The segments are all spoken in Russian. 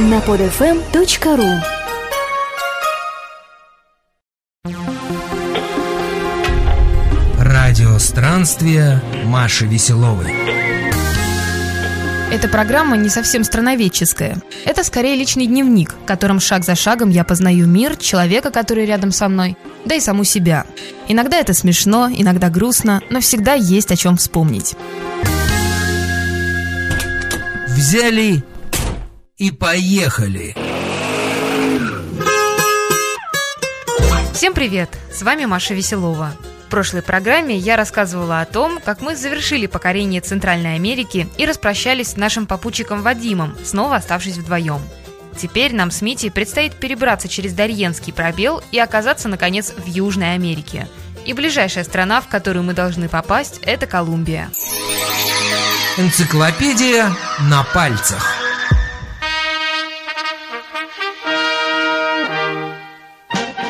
на podfm.ru Радио странствия Маши Веселовой. Эта программа не совсем страноведческая. Это скорее личный дневник, в котором шаг за шагом я познаю мир, человека, который рядом со мной, да и саму себя. Иногда это смешно, иногда грустно, но всегда есть о чем вспомнить. Взяли и поехали. Всем привет! С вами Маша Веселова. В прошлой программе я рассказывала о том, как мы завершили покорение Центральной Америки и распрощались с нашим попутчиком Вадимом, снова оставшись вдвоем. Теперь нам с Митей предстоит перебраться через Дарьенский пробел и оказаться, наконец, в Южной Америке. И ближайшая страна, в которую мы должны попасть, это Колумбия. Энциклопедия на пальцах.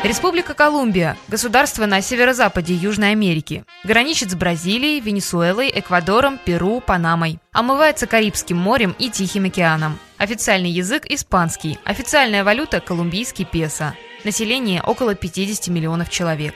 Республика Колумбия – государство на северо-западе Южной Америки. Граничит с Бразилией, Венесуэлой, Эквадором, Перу, Панамой. Омывается Карибским морем и Тихим океаном. Официальный язык – испанский. Официальная валюта – колумбийский песо. Население – около 50 миллионов человек.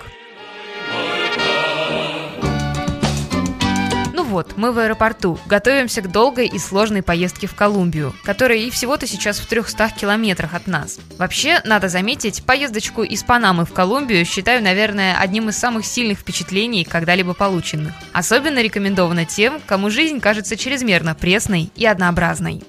Вот, мы в аэропорту, готовимся к долгой и сложной поездке в Колумбию, которая и всего-то сейчас в 300 километрах от нас. Вообще, надо заметить, поездочку из Панамы в Колумбию считаю, наверное, одним из самых сильных впечатлений, когда-либо полученных. Особенно рекомендовано тем, кому жизнь кажется чрезмерно пресной и однообразной.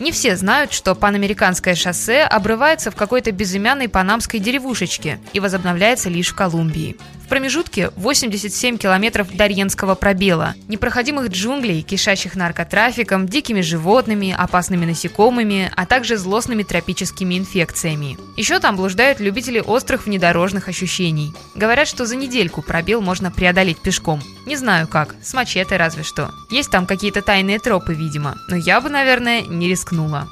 Не все знают, что панамериканское шоссе обрывается в какой-то безымянной панамской деревушечке и возобновляется лишь в Колумбии. В промежутке 87 километров Дарьенского пробела, непроходимых джунглей, кишащих наркотрафиком, дикими животными, опасными насекомыми, а также злостными тропическими инфекциями. Еще там блуждают любители острых внедорожных ощущений. Говорят, что за недельку пробел можно преодолеть пешком. Не знаю как, с мачете разве что. Есть там какие-то тайные тропы, видимо, но я бы, наверное, не рискнула.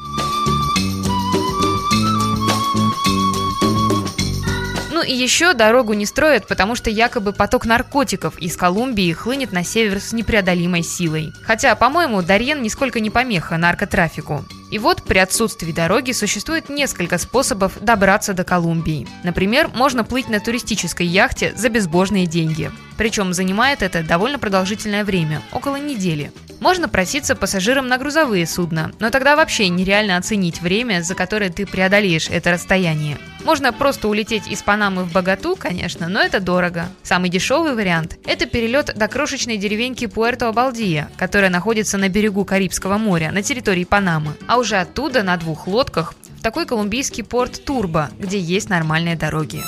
Ну и еще дорогу не строят, потому что якобы поток наркотиков из Колумбии хлынет на север с непреодолимой силой. Хотя, по-моему, Дарьен нисколько не помеха наркотрафику. И вот при отсутствии дороги существует несколько способов добраться до Колумбии. Например, можно плыть на туристической яхте за безбожные деньги. Причем занимает это довольно продолжительное время, около недели. Можно проситься пассажирам на грузовые судна, но тогда вообще нереально оценить время, за которое ты преодолеешь это расстояние. Можно просто улететь из Панамы в Богату, конечно, но это дорого. Самый дешевый вариант – это перелет до крошечной деревеньки Пуэрто-Абалдия, которая находится на берегу Карибского моря, на территории Панамы. А уже оттуда на двух лодках в такой колумбийский порт Турбо, где есть нормальные дороги.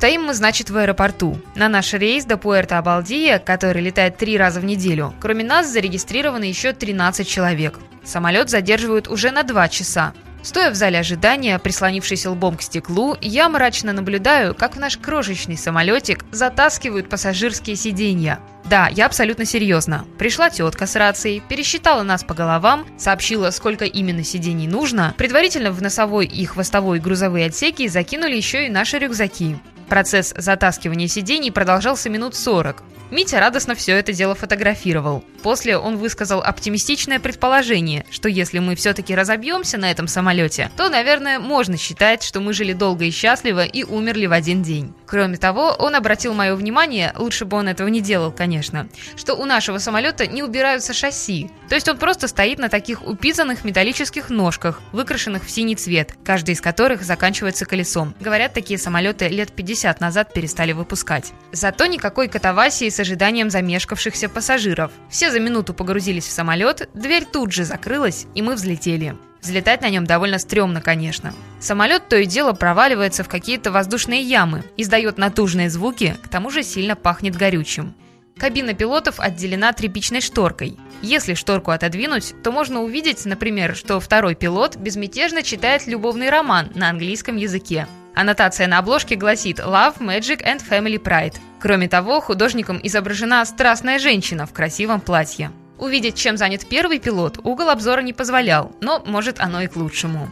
Стоим мы, значит, в аэропорту. На наш рейс до Пуэрто-Абалдия, который летает три раза в неделю, кроме нас зарегистрировано еще 13 человек. Самолет задерживают уже на 2 часа. Стоя в зале ожидания, прислонившись лбом к стеклу, я мрачно наблюдаю, как в наш крошечный самолетик затаскивают пассажирские сиденья. Да, я абсолютно серьезно. Пришла тетка с рацией, пересчитала нас по головам, сообщила, сколько именно сидений нужно, предварительно в носовой и хвостовой грузовые отсеки закинули еще и наши рюкзаки. Процесс затаскивания сидений продолжался минут 40. Митя радостно все это дело фотографировал. После он высказал оптимистичное предположение, что если мы все-таки разобьемся на этом самолете, то, наверное, можно считать, что мы жили долго и счастливо и умерли в один день. Кроме того, он обратил мое внимание, лучше бы он этого не делал, конечно, что у нашего самолета не убираются шасси. То есть он просто стоит на таких упизанных металлических ножках, выкрашенных в синий цвет, каждый из которых заканчивается колесом. Говорят, такие самолеты лет 50 назад перестали выпускать. Зато никакой катавасии с ожиданием замешкавшихся пассажиров. Все за минуту погрузились в самолет, дверь тут же закрылась, и мы взлетели. Взлетать на нем довольно стрёмно, конечно. Самолет то и дело проваливается в какие-то воздушные ямы, издает натужные звуки, к тому же сильно пахнет горючим. Кабина пилотов отделена тряпичной шторкой. Если шторку отодвинуть, то можно увидеть, например, что второй пилот безмятежно читает любовный роман на английском языке. Аннотация на обложке гласит «Love, Magic and Family Pride». Кроме того, художником изображена страстная женщина в красивом платье. Увидеть, чем занят первый пилот, угол обзора не позволял, но может оно и к лучшему.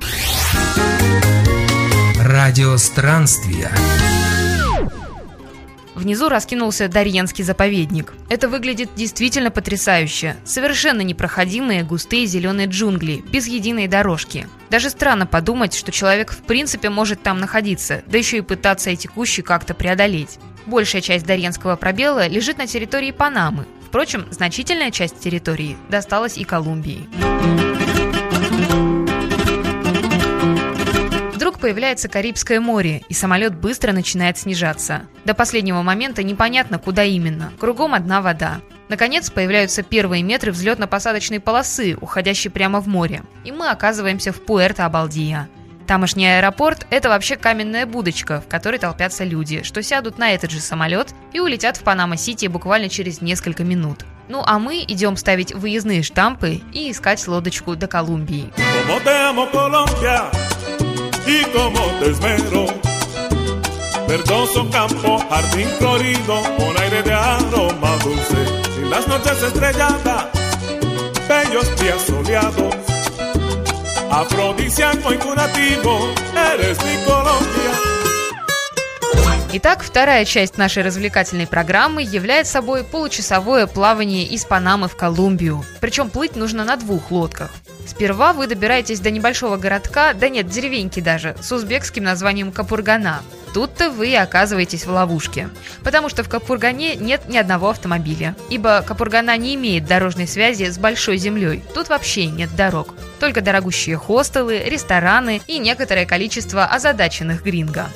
Радиостранствия. Внизу раскинулся Дарьенский заповедник. Это выглядит действительно потрясающе. Совершенно непроходимые густые зеленые джунгли, без единой дорожки. Даже странно подумать, что человек в принципе может там находиться, да еще и пытаться эти кущи как-то преодолеть. Большая часть Дарьенского пробела лежит на территории Панамы. Впрочем, значительная часть территории досталась и Колумбии. Появляется Карибское море, и самолет быстро начинает снижаться. До последнего момента непонятно, куда именно. Кругом одна вода. Наконец появляются первые метры взлетно-посадочной полосы, уходящей прямо в море. И мы оказываемся в Пуэрто-Абалдия. Тамошний аэропорт – это вообще каменная будочка, в которой толпятся люди, что сядут на этот же самолет и улетят в Панама-Сити буквально через несколько минут. Ну а мы идем ставить выездные штампы и искать лодочку до Колумбии. Y como te esmero. Verdoso campo, jardín florido, con aire de aroma dulce. Y las noches estrelladas, bellos días soleados. Afrodisíaco y curativo, eres mi Colombia. Итак, вторая часть нашей развлекательной программы является собой получасовое плавание из Панамы в Колумбию. Причем плыть нужно на двух лодках. Сперва вы добираетесь до небольшого городка, да нет, деревеньки даже, с узбекским названием Капургана. Тут-то вы оказываетесь в ловушке. Потому что в Капургане нет ни одного автомобиля. Ибо Капургана не имеет дорожной связи с большой землей. Тут вообще нет дорог. Только дорогущие хостелы, рестораны и некоторое количество озадаченных гринго.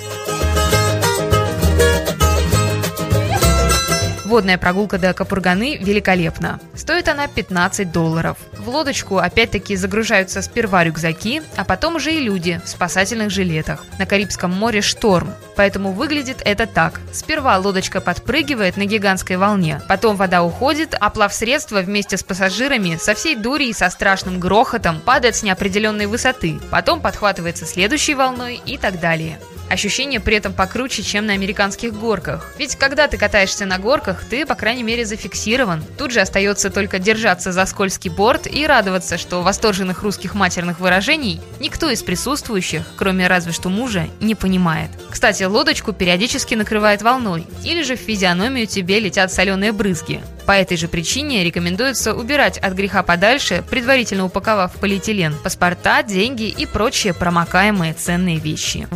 Водная прогулка до Капурганы великолепна. Стоит она 15 долларов. В лодочку опять-таки загружаются сперва рюкзаки, а потом уже и люди в спасательных жилетах. На Карибском море шторм, поэтому выглядит это так. Сперва лодочка подпрыгивает на гигантской волне, потом вода уходит, а плавсредство вместе с пассажирами со всей дури и со страшным грохотом падает с неопределенной высоты, потом подхватывается следующей волной и так далее. Ощущение при этом покруче, чем на американских горках. Ведь когда ты катаешься на горках, ты, по крайней мере, зафиксирован. Тут же остается только держаться за скользкий борт и радоваться, что восторженных русских матерных выражений никто из присутствующих, кроме разве что мужа, не понимает. Кстати, лодочку периодически накрывает волной, или же в физиономию тебе летят соленые брызги. По этой же причине рекомендуется убирать от греха подальше, предварительно упаковав полиэтилен, паспорта, деньги и прочие промокаемые ценные вещи.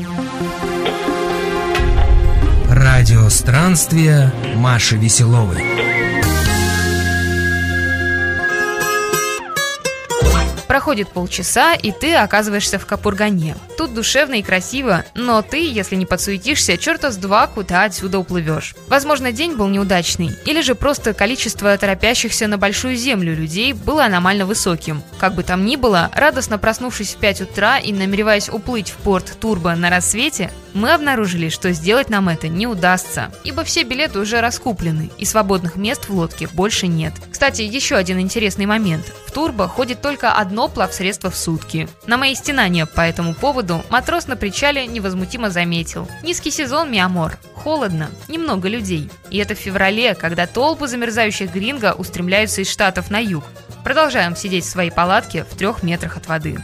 Радио странствия Маши Веселовой. Проходит полчаса, и ты оказываешься в Капургане. Тут душевно и красиво, но ты, если не подсуетишься, черта с два куда отсюда уплывешь. Возможно, день был неудачный, или же просто количество торопящихся на большую землю людей было аномально высоким. Как бы там ни было, радостно проснувшись в 5 утра и намереваясь уплыть в порт Турбо на рассвете, мы обнаружили, что сделать нам это не удастся, ибо все билеты уже раскуплены, и свободных мест в лодке больше нет. Кстати, еще один интересный момент. В Турбо ходит только одно плавсредство в сутки. На мои стенания по этому поводу матрос на причале невозмутимо заметил. Низкий сезон, Mi amor. Холодно, немного людей. И это в феврале, когда толпы замерзающих гринго устремляются из штатов на юг. Продолжаем сидеть в своей палатке в трех метрах от воды.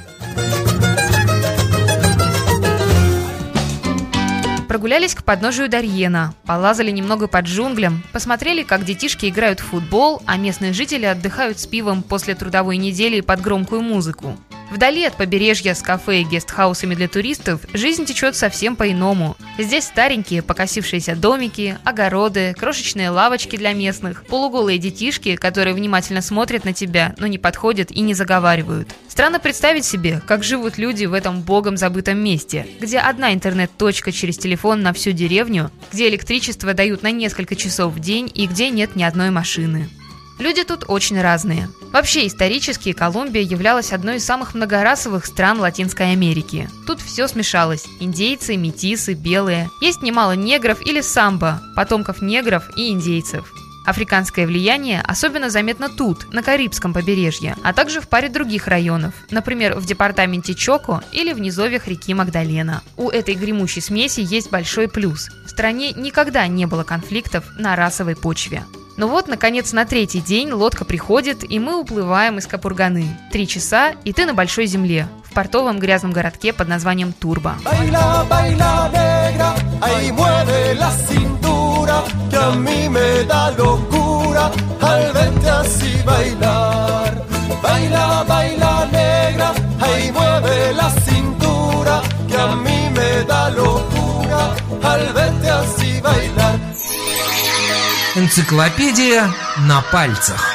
Прогулялись к подножию Дарьена, полазали немного под джунглям, посмотрели, как детишки играют в футбол, а местные жители отдыхают с пивом после трудовой недели под громкую музыку. Вдали от побережья с кафе и гестхаусами для туристов жизнь течет совсем по-иному. Здесь старенькие покосившиеся домики, огороды, крошечные лавочки для местных, полуголые детишки, которые внимательно смотрят на тебя, но не подходят и не заговаривают. Странно представить себе, как живут люди в этом богом забытом месте, где одна интернет-точка через телефон на всю деревню, где электричество дают на несколько часов в день и где нет ни одной машины. Люди тут очень разные. Вообще, исторически Колумбия являлась одной из самых многорасовых стран Латинской Америки. Тут все смешалось. Индейцы, метисы, белые. Есть немало негров или самбо, потомков негров и индейцев. Африканское влияние особенно заметно тут, на Карибском побережье, а также в паре других районов, например, в департаменте Чоко или в низовьях реки Магдалена. У этой гремучей смеси есть большой плюс. В стране никогда не было конфликтов на расовой почве. Ну вот, наконец, на третий день лодка приходит, и мы уплываем из Капурганы. Три часа, и ты на большой земле, в портовом грязном городке под названием Турбо. Al verte así bailar. Энциклопедия на пальцах.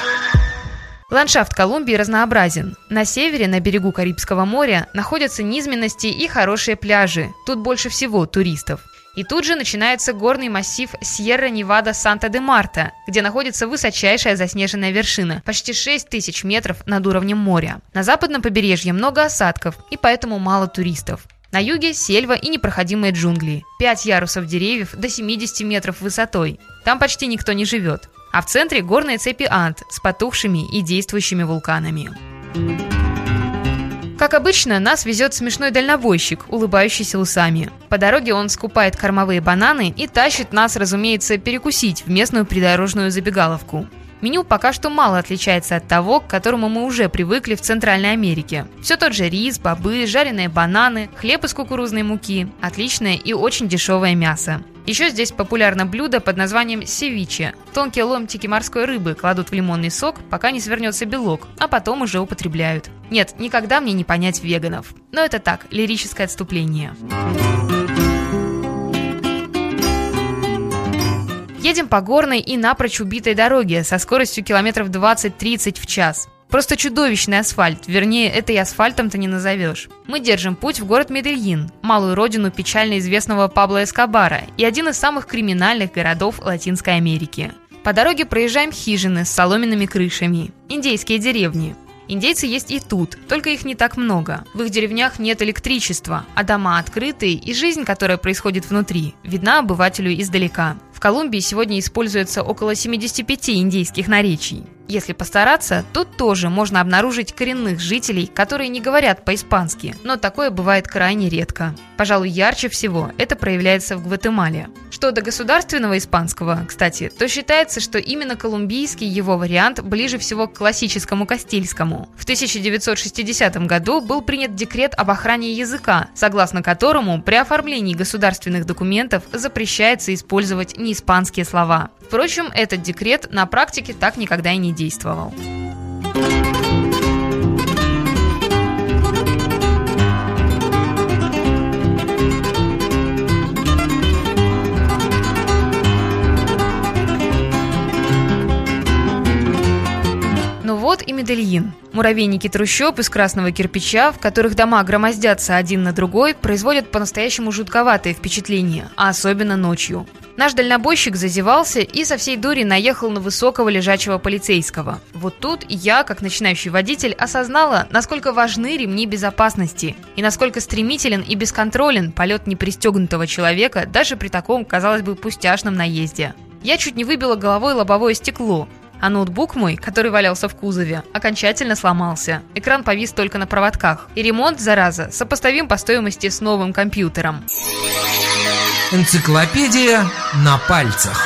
Ландшафт Колумбии разнообразен. На севере, на берегу Карибского моря, находятся низменности и хорошие пляжи. Тут больше всего туристов. И тут же начинается горный массив Сьерра-Невада-Санта-де-Марта, где находится высочайшая заснеженная вершина, почти 6 тысяч метров над уровнем моря. На западном побережье много осадков, и поэтому мало туристов. На юге сельва и непроходимые джунгли. 5 ярусов деревьев до 70 метров высотой. Там почти никто не живет. А в центре горные цепи Ант с потухшими и действующими вулканами. Как обычно, нас везет смешной дальнобойщик, улыбающийся усами. По дороге он скупает кормовые бананы и тащит нас, разумеется, перекусить в местную придорожную забегаловку. Меню пока что мало отличается от того, к которому мы уже привыкли в Центральной Америке. Все тот же рис, бобы, жареные бананы, хлеб из кукурузной муки, отличное и очень дешевое мясо. Еще здесь популярно блюдо под названием севиче. Тонкие ломтики морской рыбы кладут в лимонный сок, пока не свернется белок, а потом уже употребляют. Нет, никогда мне не понять веганов. Но это так, лирическое отступление. Едем по горной и напрочь убитой дороге со скоростью километров 20-30 в час. Просто чудовищный асфальт, вернее, это и асфальтом-то не назовешь. Мы держим путь в город Медельин, малую родину печально известного Пабло Эскобара и один из самых криминальных городов Латинской Америки. По дороге проезжаем хижины с соломенными крышами, индейские деревни. Индейцы есть и тут, только их не так много. В их деревнях нет электричества, а дома открытые, и жизнь, которая происходит внутри, видна обывателю издалека. В Колумбии сегодня используется около 75 индейских наречий. Если постараться, тут тоже можно обнаружить коренных жителей, которые не говорят по-испански, но такое бывает крайне редко. Пожалуй, ярче всего это проявляется в Гватемале. Что до государственного испанского, кстати, то считается, что именно колумбийский его вариант ближе всего к классическому кастильскому. В 1960 году был принят декрет об охране языка, согласно которому при оформлении государственных документов запрещается использовать неиспанские слова. Впрочем, этот декрет на практике так никогда и не действовал. И Медельин. Муравейники трущоб из красного кирпича, в которых дома громоздятся один на другой, производят по-настоящему жутковатое впечатление, а особенно ночью. Наш дальнобойщик зазевался и со всей дури наехал на высокого лежачего полицейского. Вот тут я, как начинающий водитель, осознала, насколько важны ремни безопасности и насколько стремителен и бесконтролен полет непристегнутого человека даже при таком, казалось бы, пустяшном наезде. Я чуть не выбила головой лобовое стекло, а ноутбук мой, который валялся в кузове, окончательно сломался. Экран повис только на проводках. И ремонт, зараза, сопоставим по стоимости с новым компьютером. Энциклопедия на пальцах.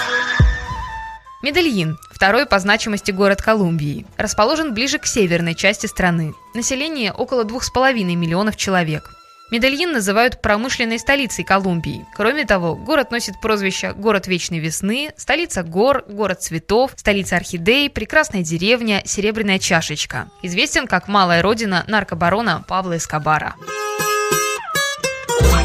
Медельин – второй по значимости город Колумбии. Расположен ближе к северной части страны. Население около 2,5 миллионов человек. Медельин называют промышленной столицей Колумбии. Кроме того, город носит прозвища «Город вечной весны», «Столица гор», «Город цветов», «Столица орхидей», «Прекрасная деревня», «Серебряная чашечка». Известен как малая родина наркобарона Павла Эскобара.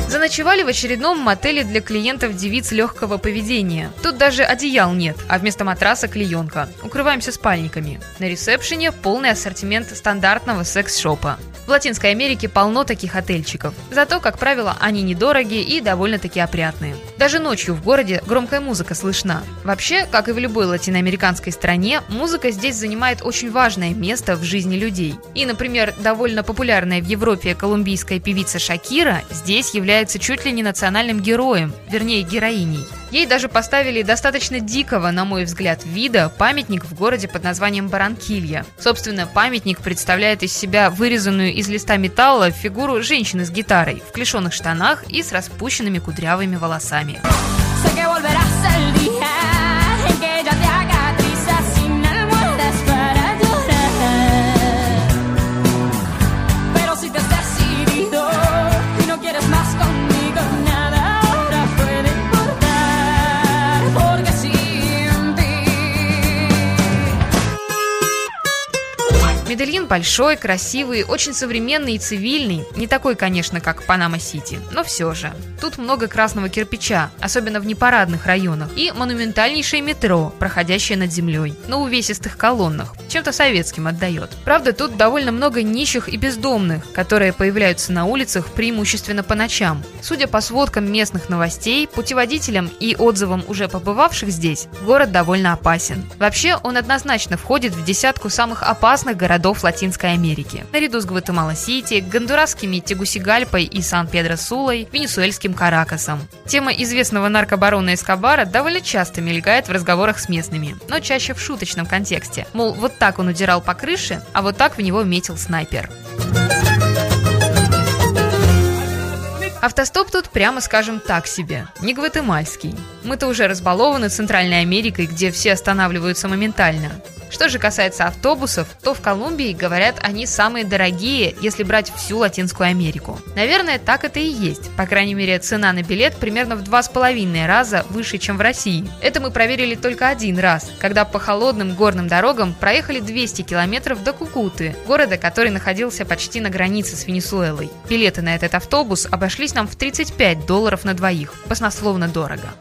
Заночевали в очередном мотеле для клиентов девиц легкого поведения. Тут даже одеял нет, а вместо матраса клеенка. Укрываемся спальниками. На ресепшене полный ассортимент стандартного секс-шопа. В Латинской Америке полно таких отельчиков. Зато, как правило, они недорогие и довольно-таки опрятные. Даже ночью в городе громкая музыка слышна. Вообще, как и в любой латиноамериканской стране, музыка здесь занимает очень важное место в жизни людей. И, например, довольно популярная в Европе колумбийская певица Шакира здесь является чуть ли не национальным героем, вернее героиней. Ей даже поставили достаточно дикого, на мой взгляд, вида памятник в городе под названием Баранкилья. Собственно, памятник представляет из себя вырезанную из листа металла фигуру женщины с гитарой в клешеных штанах и с распущенными кудрявыми волосами. Медельин большой, красивый, очень современный и цивильный. Не такой, конечно, как Панама-Сити, но все же. Тут много красного кирпича, особенно в непарадных районах, и монументальнейшее метро, проходящее над землей, на увесистых колоннах. Чем-то советским отдает. Правда, тут довольно много нищих и бездомных, которые появляются на улицах преимущественно по ночам. Судя по сводкам местных новостей, путеводителям и отзывам уже побывавших здесь, город довольно опасен. Вообще, он однозначно входит в десятку самых опасных городов городов Латинской Америки, наряду с Гватемала-Сити, гондурасскими Тегусигальпой и Сан-Педро-Сулой, венесуэльским Каракасом. Тема известного наркобарона Эскобара довольно часто мелькает в разговорах с местными, но чаще в шуточном контексте. Мол, вот так он удирал по крыше, а вот так в него метил снайпер. Автостоп тут, прямо скажем, так себе. Не гватемальский. Мы-то уже разбалованы Центральной Америкой, где все останавливаются моментально. Что же касается автобусов, то в Колумбии, говорят, они самые дорогие, если брать всю Латинскую Америку. Наверное, так это и есть. По крайней мере, цена на билет примерно в два с половиной раза выше, чем в России. Это мы проверили только один раз, когда по холодным горным дорогам проехали 200 километров до Кукуты, города, который находился почти на границе с Венесуэлой. Билеты на этот автобус обошлись нам в 35 долларов на двоих. Баснословно дорого.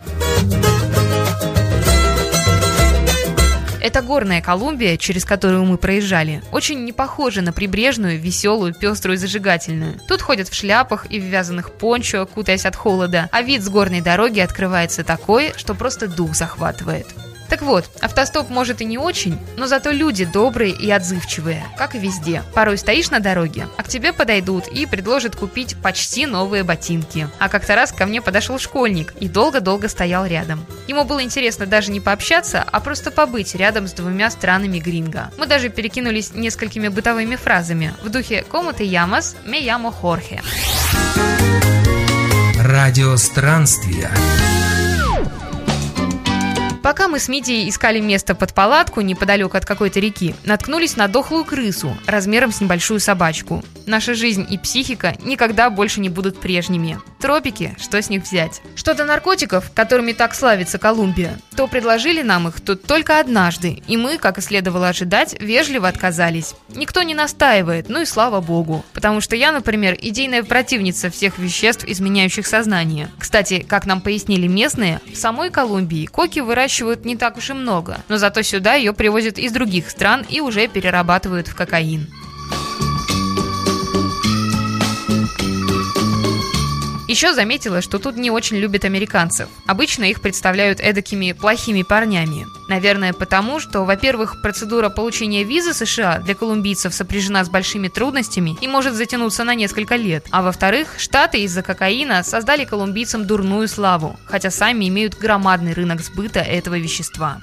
Эта горная Колумбия, через которую мы проезжали, очень не похожа на прибрежную, веселую, пеструю и зажигательную. Тут ходят в шляпах и в вязаных пончо, кутаясь от холода, а вид с горной дороги открывается такой, что просто дух захватывает. Так вот, автостоп может и не очень, но зато люди добрые и отзывчивые, как и везде. Порой стоишь на дороге, а к тебе подойдут и предложат купить почти новые ботинки. А как-то раз ко мне подошел школьник и долго-долго стоял рядом. Ему было интересно даже не пообщаться, а просто побыть рядом с двумя странами гринго. Мы даже перекинулись несколькими бытовыми фразами в духе «Кому ты ямас? Me llamo Хорхе». Радио странствия. Пока мы с Митей искали место под палатку неподалеку от какой-то реки, наткнулись на дохлую крысу размером с небольшую собачку. Наша жизнь и психика никогда больше не будут прежними. Тропики, что с них взять? Что до наркотиков, которыми так славится Колумбия, то предложили нам их тут только однажды, и мы, как и следовало ожидать, вежливо отказались. Никто не настаивает, ну и слава богу. Потому что я, например, идейная противница всех веществ, изменяющих сознание. Кстати, как нам пояснили местные, в самой Колумбии коки выращивают выращивают не так уж и много, но зато сюда ее привозят из других стран и уже перерабатывают в кокаин. Еще заметила, что тут не очень любят американцев. Обычно их представляют эдакими плохими парнями. Наверное, потому, что, во-первых, процедура получения визы США для колумбийцев сопряжена с большими трудностями и может затянуться на несколько лет. А во-вторых, Штаты из-за кокаина создали колумбийцам дурную славу, хотя сами имеют громадный рынок сбыта этого вещества.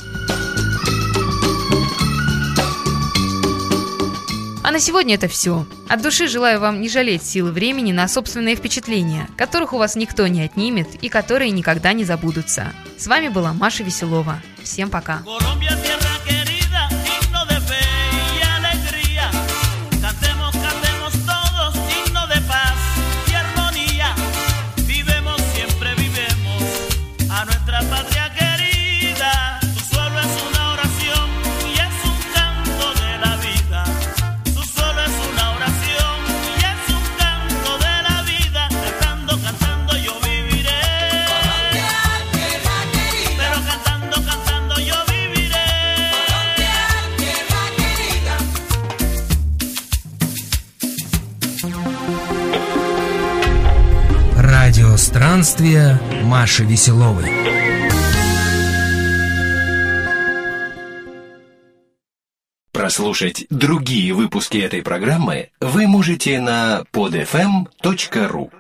На сегодня это все. От души желаю вам не жалеть силы времени на собственные впечатления, которых у вас никто не отнимет и которые никогда не забудутся. С вами была Маша Веселова. Всем пока. Странствия Маши Веселовой. Прослушать другие выпуски этой программы вы можете на podfm.ru